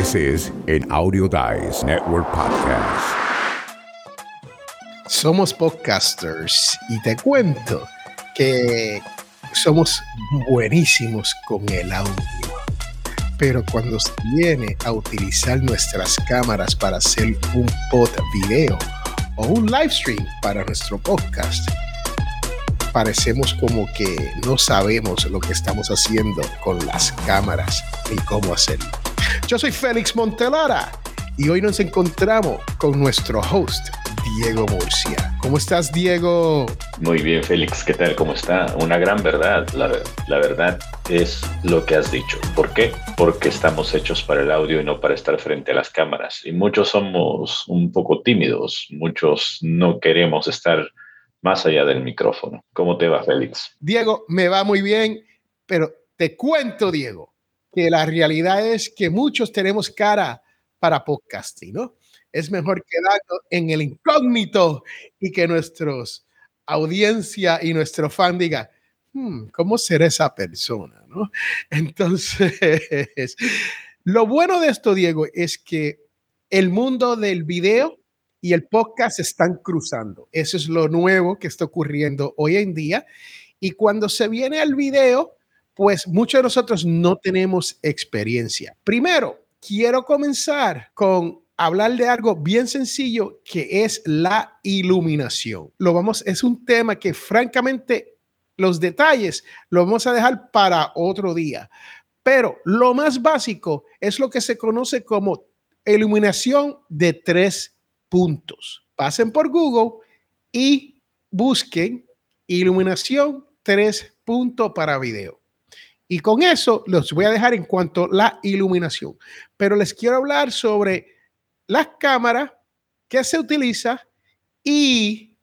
This is an Audio Dice Network podcast. Somos podcasters y te cuento que somos buenísimos con el audio. Pero cuando viene a utilizar nuestras cámaras para hacer un pod video o un live stream para nuestro podcast, parecemos como que no sabemos lo que estamos haciendo con las cámaras y cómo hacerlo. Yo soy Félix Montelara y hoy nos encontramos con nuestro host, Diego Murcia. ¿Cómo estás, Diego? Muy bien, Félix. ¿Qué tal? ¿Cómo está? Una gran verdad. La, la, verdad es lo que has dicho. ¿Por qué? Porque estamos hechos para el audio y no para estar frente a las cámaras. Y muchos somos un poco tímidos. Muchos no queremos estar más allá del micrófono. ¿Cómo te va, Félix? Diego, me va muy bien, pero te cuento, Diego, que la realidad es que muchos tenemos cara para podcasting, ¿no? Es mejor quedarnos en el incógnito y que nuestros audiencia y nuestro fan diga, hmm, ¿cómo será esa persona? ¿no? Entonces, lo bueno de esto, Diego, es que el mundo del video y el podcast se están cruzando. Eso es lo nuevo que está ocurriendo hoy en día. Y cuando se viene al video, pues muchos de nosotros no tenemos experiencia. Primero, quiero comenzar con hablar de algo bien sencillo que es la iluminación. Lo vamos, es un tema que francamente los detalles lo vamos a dejar para otro día. Pero lo más básico es lo que se conoce como iluminación de tres puntos. Pasen por Google y busquen iluminación tres puntos para video. Y con eso los voy a dejar en cuanto a la iluminación. Pero les quiero hablar sobre las cámaras, qué se utiliza y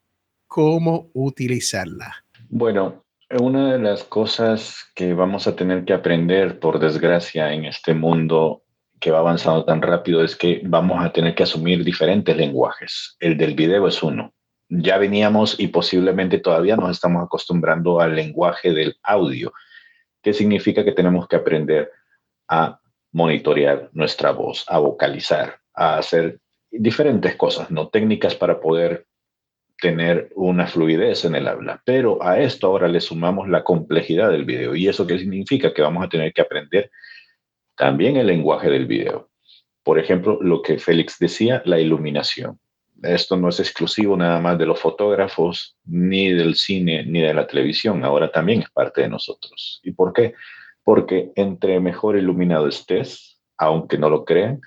cómo utilizarla. Bueno, una de las cosas que vamos a tener que aprender, por desgracia, en este mundo que va avanzando tan rápido es que vamos a tener que asumir diferentes lenguajes. El del video es uno. Ya veníamos y posiblemente todavía nos estamos acostumbrando al lenguaje del audio, que significa que tenemos que aprender a monitorear nuestra voz, a vocalizar, a hacer diferentes cosas, no técnicas para poder tener una fluidez en el habla. Pero a esto ahora le sumamos la complejidad del video. ¿Y eso qué significa? Que vamos a tener que aprender también el lenguaje del video. Por ejemplo, lo que Félix decía, la iluminación. Esto no es exclusivo nada más de los fotógrafos, ni del cine, ni de la televisión. Ahora también es parte de nosotros. ¿Y por qué? Porque entre mejor iluminado estés, aunque no lo crean,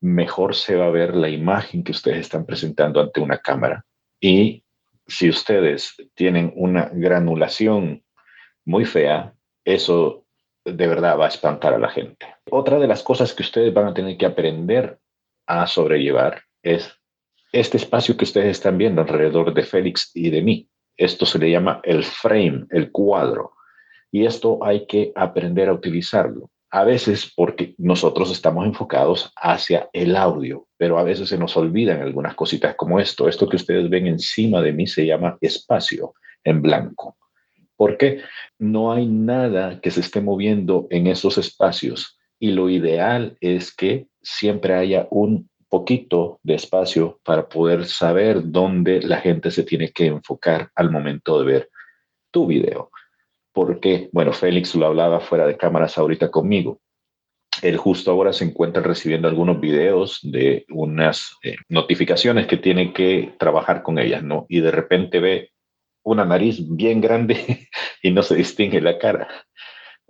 mejor se va a ver la imagen que ustedes están presentando ante una cámara. Y si ustedes tienen una granulación muy fea, eso de verdad va a espantar a la gente. Otra de las cosas que ustedes van a tener que aprender a sobrellevar es este espacio que ustedes están viendo alrededor de Félix y de mí. Esto se le llama el frame, el cuadro. Y esto hay que aprender a utilizarlo. A veces porque nosotros estamos enfocados hacia el audio, pero a veces se nos olvidan algunas cositas como esto. Esto que ustedes ven encima de mí se llama espacio en blanco. Porque no hay nada que se esté moviendo en esos espacios y lo ideal es que siempre haya un poquito de espacio para poder saber dónde la gente se tiene que enfocar al momento de ver tu video. Porque, bueno, Félix lo hablaba fuera de cámaras ahorita conmigo. Él justo ahora se encuentra recibiendo algunos videos de unas eh, notificaciones que tiene que trabajar con ellas, ¿no? Y de repente ve una nariz bien grande y no se distingue la cara.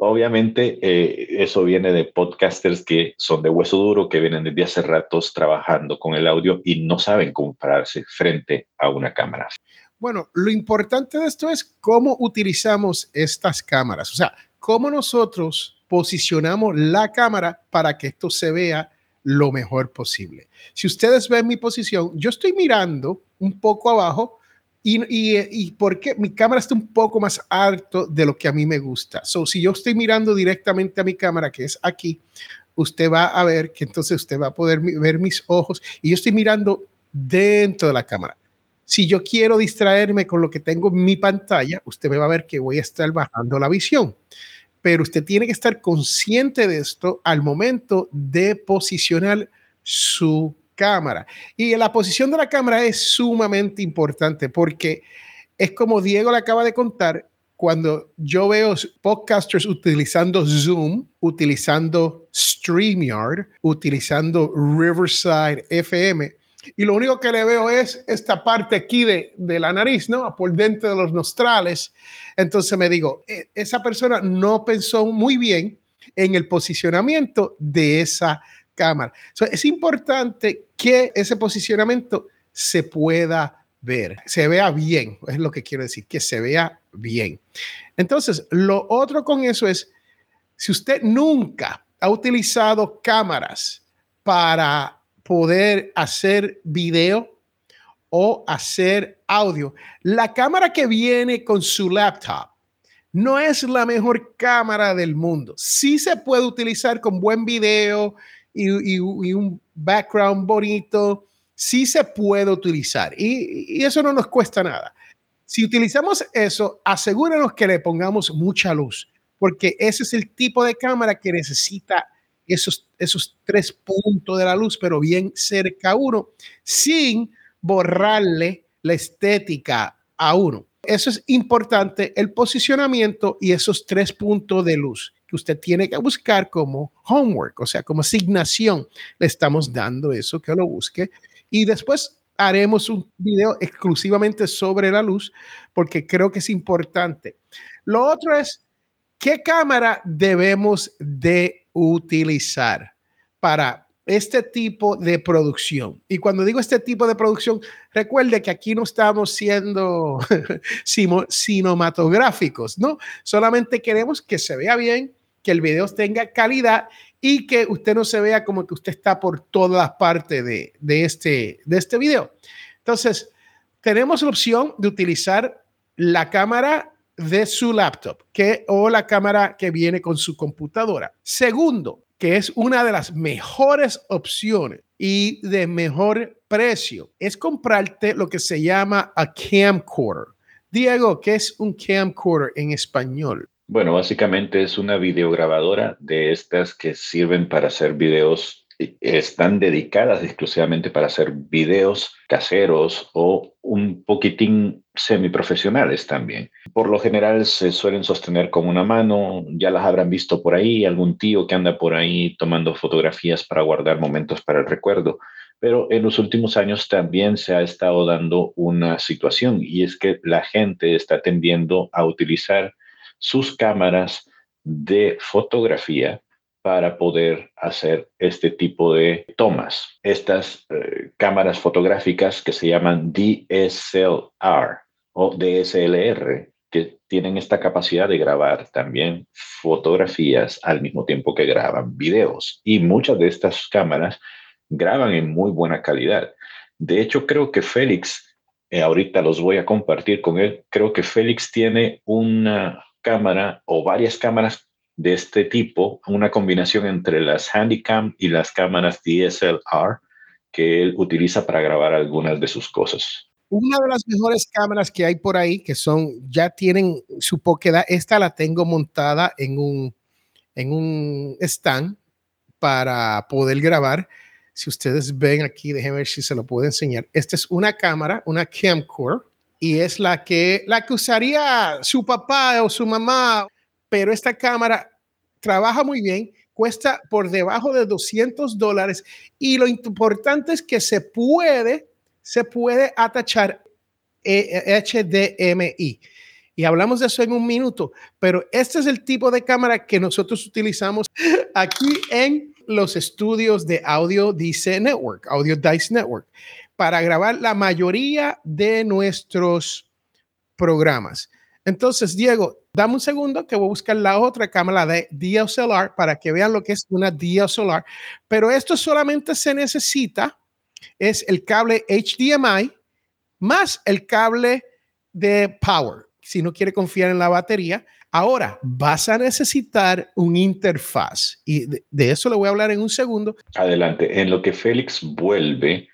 Obviamente eh, eso viene de podcasters que son de hueso duro, que vienen desde hace ratos trabajando con el audio y no saben cómo frente a una cámara. Bueno, lo importante de esto es cómo utilizamos estas cámaras, o sea, cómo nosotros posicionamos la cámara para que esto se vea lo mejor posible. Si ustedes ven mi posición, yo estoy mirando un poco abajo y, y, y, porque mi cámara está un poco más alto de lo que a mí me gusta. So, si yo estoy mirando directamente a mi cámara, que es aquí, usted va a ver que entonces usted va a poder ver mis ojos y yo estoy mirando dentro de la cámara. Si yo quiero distraerme con lo que tengo en mi pantalla, usted me va a ver que voy a estar bajando la visión. pero usted tiene que estar consciente de esto al momento de posicionar su cámara. Y la posición de la cámara es sumamente importante porque es como Diego le acaba de contar, cuando yo veo podcasters utilizando Zoom, utilizando StreamYard, utilizando Riverside FM, y lo único que le veo es esta parte aquí de, de, la nariz, ¿no? Por dentro de los nostrales. Entonces me digo, e, esa persona no pensó muy bien en el posicionamiento de esa cámara. es importante que ese posicionamiento se pueda ver, se vea bien, es lo que quiero decir, que se vea bien. Entonces, lo otro con eso es, si usted nunca ha utilizado cámaras para poder hacer video o hacer audio, la cámara que viene con su laptop no es la mejor cámara del mundo. Sí se puede utilizar con buen video y, un background bonito, sí se puede utilizar y, eso no nos cuesta nada. Si utilizamos eso, asegúrenos que le pongamos mucha luz, porque ese es el tipo de cámara que necesita esos, esos tres puntos de la luz, pero bien cerca a uno, sin borrarle la estética a uno. Eso es importante, el posicionamiento y esos tres puntos de luz que usted tiene que buscar como homework, o sea, como asignación. Le estamos dando eso, que lo busque y después haremos un video exclusivamente sobre la luz porque creo que es importante. Lo otro es, ¿qué cámara debemos de utilizar para este tipo de producción? Y cuando digo este tipo de producción, recuerde que aquí no estamos siendo cinematográficos, ¿no? Solamente queremos que se vea bien, que el video tenga calidad y que usted no se vea como que usted está por todas partes de, de, este, de este video. Entonces, tenemos la opción de utilizar la cámara de su laptop que, o la cámara que viene con su computadora. Segundo, que es una de las mejores opciones y de mejor precio, es comprarte lo que se llama a camcorder. Diego, ¿qué es un camcorder en español? Bueno, básicamente es una videograbadora de estas que sirven para hacer videos, están dedicadas exclusivamente para hacer videos caseros o un poquitín semiprofesionales también. Por lo general se suelen sostener con una mano, ya las habrán visto por ahí, algún tío que anda por ahí tomando fotografías para guardar momentos para el recuerdo. Pero en los últimos años también se ha estado dando una situación y es que la gente está tendiendo a utilizar sus cámaras de fotografía para poder hacer este tipo de tomas. Estas eh, cámaras fotográficas que se llaman DSLR o DSLR, que tienen esta capacidad de grabar también fotografías al mismo tiempo que graban videos. Y muchas de estas cámaras graban en muy buena calidad. De hecho, creo que Félix, eh, ahorita los voy a compartir con él, creo que Félix tiene una cámara o varias cámaras de este tipo, una combinación entre las Handycam y las cámaras DSLR que él utiliza para grabar algunas de sus cosas. Una de las mejores cámaras que hay por ahí, que son, ya tienen su poquedad, esta la tengo montada en un, en un stand para poder grabar. Si ustedes ven aquí, déjenme ver si se lo puedo enseñar. Esta es una cámara, una camcorder y es la que, la que usaría su papá o su mamá, pero esta cámara trabaja muy bien, cuesta por debajo de 200 dólares y lo importante es que se puede, se puede atachar HDMI. Y hablamos de eso en un minuto, pero este es el tipo de cámara que nosotros utilizamos aquí en los estudios de Audio Dice Network, Audio Dice Network para grabar la mayoría de nuestros programas. Entonces, Diego, dame un segundo que voy a buscar la otra cámara de DSLR para que vean lo que es una DSLR. Pero esto solamente se necesita, es el cable HDMI más el cable de power. Si no quiere confiar en la batería, ahora vas a necesitar un interfaz y de, de eso le voy a hablar en un segundo. Adelante. En lo que Félix vuelve,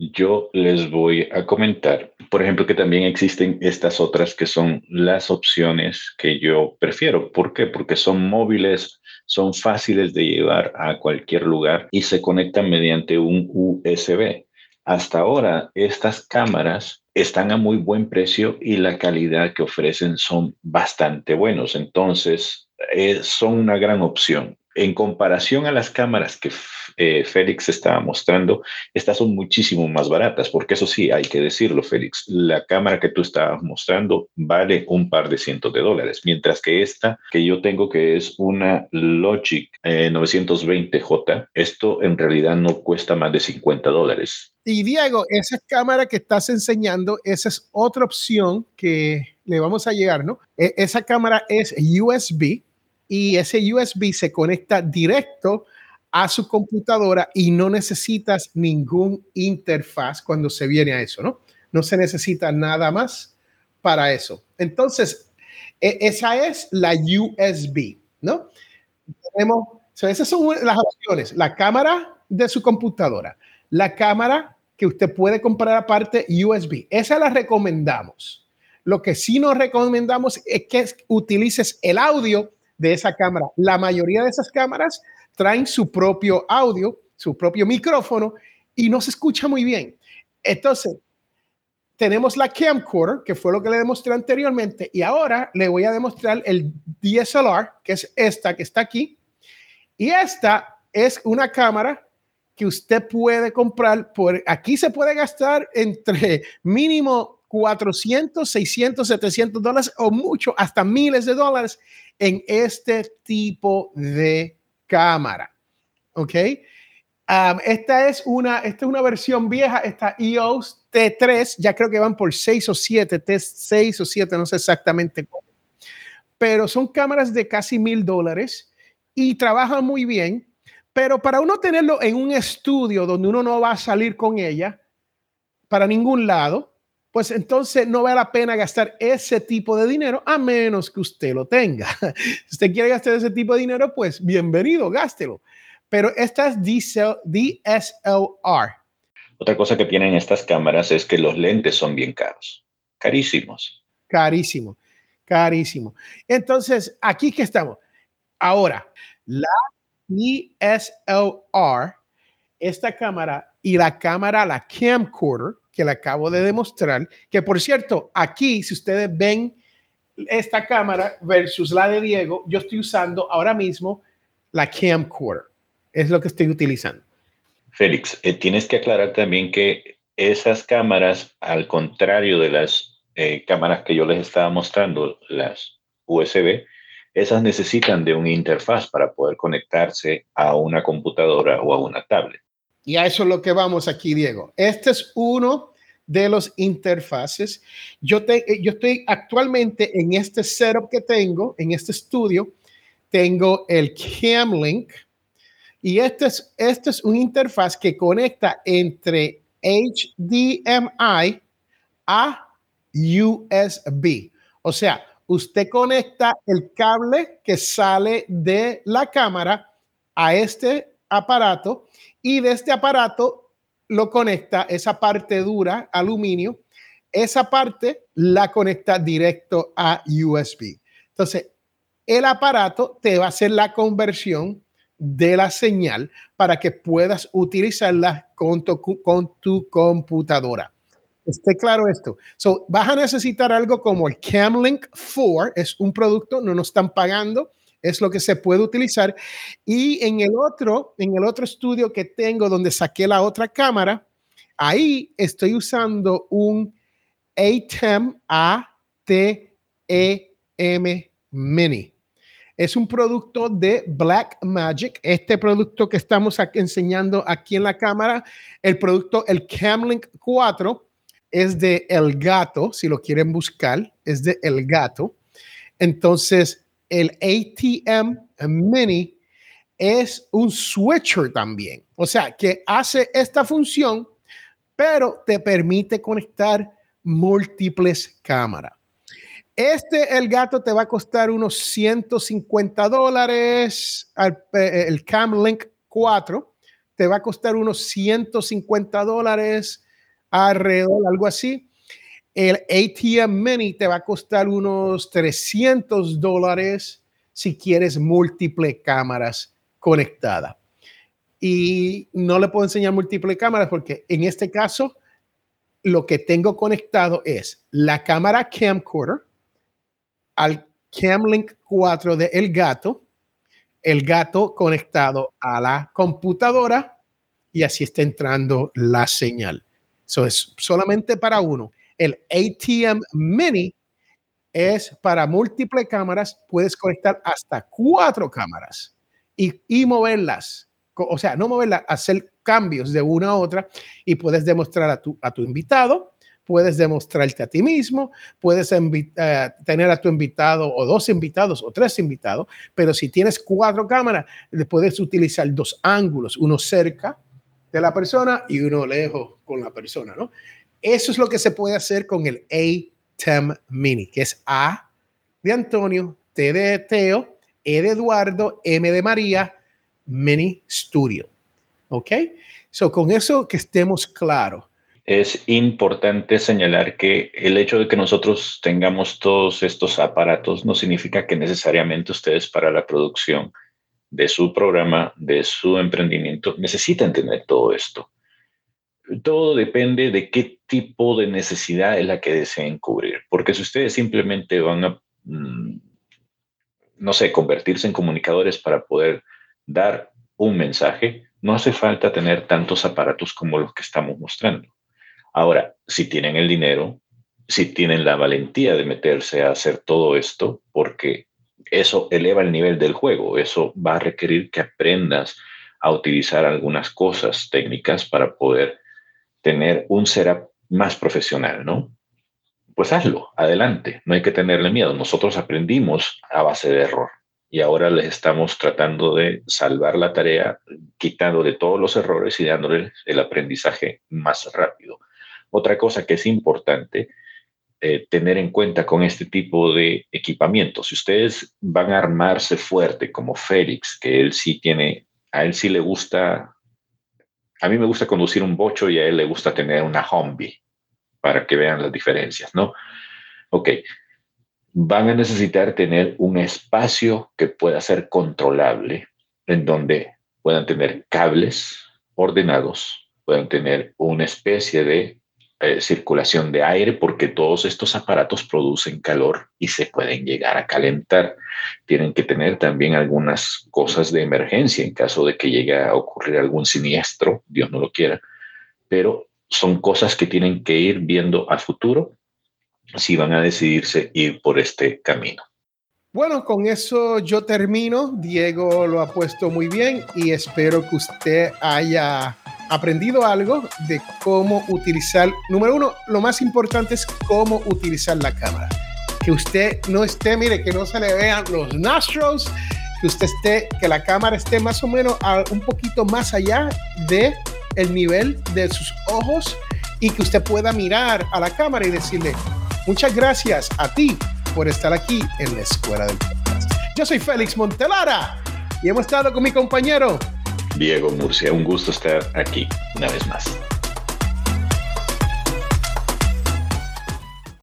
yo les voy a comentar, por ejemplo, que también existen estas otras que son las opciones que yo prefiero. ¿Por qué? Porque son móviles, son fáciles de llevar a cualquier lugar y se conectan mediante un USB. Hasta ahora, estas cámaras están a muy buen precio y la calidad que ofrecen son bastante buenos. Entonces, eh, son una gran opción. En comparación a las cámaras que eh, Félix estaba mostrando, estas son muchísimo más baratas, porque eso sí, hay que decirlo, Félix, la cámara que tú estabas mostrando vale un par de cientos de dólares, mientras que esta que yo tengo, que es una Logic 920J, eh, esto en realidad no cuesta más de 50 dólares. Y Diego, esa cámara que estás enseñando, esa es otra opción que le vamos a llegar, ¿no? E, esa cámara es USB y ese USB se conecta directo a su computadora y no necesitas ningún interfaz cuando se viene a eso, ¿no? No se necesita nada más para eso. Entonces, e, esa es la USB, ¿no? Tenemos, esas son las opciones. La cámara de su computadora, la cámara que usted puede comprar aparte USB. Esa la recomendamos. Lo que sí nos recomendamos es que utilices el audio de esa cámara. La mayoría de esas cámaras traen su propio audio, su propio micrófono y no se escucha muy bien. Entonces, tenemos la camcorder, que fue lo que le demostré anteriormente, y ahora le voy a demostrar el DSLR, que es esta que está aquí. Y esta es una cámara que usted puede comprar por aquí se puede gastar entre mínimo 400, 600, 700 dólares o mucho, hasta miles de dólares en este tipo de cámara. ¿Ok? esta, es una, esta es una versión vieja, esta EOS T3, ya creo que van por 6 o 7, T6 o 7, no sé exactamente cómo. Pero son cámaras de casi mil dólares y trabajan muy bien. Pero para uno tenerlo en un estudio donde uno no va a salir con ella para ningún lado, pues entonces no vale la pena gastar ese tipo de dinero a menos que usted lo tenga. si usted quiere gastar ese tipo de dinero, pues bienvenido, gástelo. Pero esta es DSLR. Otra cosa que tienen estas cámaras es que los lentes son bien caros, carísimos. Carísimo, carísimo. Entonces, aquí que estamos. Ahora, la DSLR, esta cámara y la cámara, la camcorder, que le acabo de demostrar, que por cierto, aquí, si ustedes ven esta cámara versus la de Diego, yo estoy usando ahora mismo la camcorder. Es lo que estoy utilizando. Félix, eh, tienes que aclarar también que esas cámaras, al contrario de las eh, cámaras que yo les estaba mostrando, las USB, esas necesitan de una interfaz para poder conectarse a una computadora o a una tablet. Y a eso es lo que vamos aquí, Diego. Este es uno de los interfaces. Yo, te, eh, yo estoy actualmente en este setup que tengo, en este estudio, tengo el Camlink y este es, este es un interfaz que conecta entre HDMI a USB. O sea, usted conecta el cable que sale de la cámara a este aparato y de este aparato lo conecta, esa parte dura, aluminio, esa parte la conecta directo a USB. Entonces, el aparato te va a hacer la conversión de la señal para que puedas utilizarla con tu, con tu computadora. Esté claro esto. So, vas a necesitar algo como el Camlink 4, es un producto, no nos están pagando, es lo que se puede utilizar. Y en el otro, en el otro estudio que tengo donde saqué la otra cámara, ahí estoy usando un ATEM ATEM Mini. Es un producto de Black Magic. Este producto que estamos enseñando aquí en la cámara, el producto, el Camlink 4, es de El Gato, si lo quieren buscar, es de El Gato. Entonces, el ATM Mini es un switcher también. O sea, que hace esta función, pero te permite conectar múltiples cámaras. Este, el gato te va a costar unos 150 dólares. El Cam Link 4 te va a costar unos 150 dólares. alrededor, algo así. El ATM Mini te va a costar unos 300 dólares si quieres múltiples cámaras conectadas. Y no le puedo enseñar múltiples cámaras porque en este caso lo que tengo conectado es la cámara camcorder al Camlink 4 de El Gato, el gato conectado a la computadora y así está entrando la señal. Eso es solamente para uno. El ATM Mini es para múltiples cámaras, puedes conectar hasta cuatro cámaras y, y moverlas. O sea, no moverlas, hacer cambios de una a otra y puedes demostrar a tu, a tu invitado, puedes demostrarte a ti mismo, puedes uh, tener a tu invitado o dos invitados o tres invitados, pero si tienes cuatro cámaras, puedes utilizar dos ángulos, uno cerca de la persona y uno lejos con la persona, ¿no? Eso es lo que se puede hacer con el ATEM Mini, que es A de Antonio, T de Teo, E de Eduardo, M de María, Mini Studio. ¿Ok? So, con eso que estemos claros. Es importante señalar que el hecho de que nosotros tengamos todos estos aparatos no significa que necesariamente ustedes para la producción de su programa, de su emprendimiento, necesitan tener todo esto. Todo depende de qué tipo de necesidad es la que deseen cubrir, porque si ustedes simplemente van a, mm, no sé, convertirse en comunicadores para poder dar un mensaje, no hace falta tener tantos aparatos como los que estamos mostrando. Ahora, si tienen el dinero, si tienen la valentía de meterse a hacer todo esto, porque eso eleva el nivel del juego, eso va a requerir que aprendas a utilizar algunas cosas técnicas para poder tener un setup más profesional, ¿no? Pues hazlo, adelante, no hay que tenerle miedo. Nosotros aprendimos a base de error y ahora les estamos tratando de salvar la tarea, quitándole todos los errores y dándoles el aprendizaje más rápido. Otra cosa que es importante eh, tener en cuenta con este tipo de equipamiento, si ustedes van a armarse fuerte como Félix, que él sí tiene, a él sí le gusta a mí me gusta conducir un bocho y a él le gusta tener una Humvee para que vean las diferencias, ¿no? Ok, van a necesitar tener un espacio que pueda ser controlable, en donde puedan tener cables ordenados, puedan tener una especie de eh, circulación de aire porque todos estos aparatos producen calor y se pueden llegar a calentar. Tienen que tener también algunas cosas de emergencia en caso de que llegue a ocurrir algún siniestro, Dios no lo quiera, pero son cosas que tienen que ir viendo a futuro si van a decidirse ir por este camino. Bueno, con eso yo termino. Diego lo ha puesto muy bien y espero que usted haya aprendido algo de cómo utilizar, número uno, lo más importante es cómo utilizar la cámara. Que usted no esté, mire, que no se le vean los nostrils, que usted esté, que la cámara esté más o menos un poquito más allá de el nivel de sus ojos y que usted pueda mirar a la cámara y decirle, muchas gracias a ti por estar aquí en la Escuela del Podcast. Yo soy Félix Montelara y hemos estado con mi compañero Diego Murcia, un gusto estar aquí una vez más.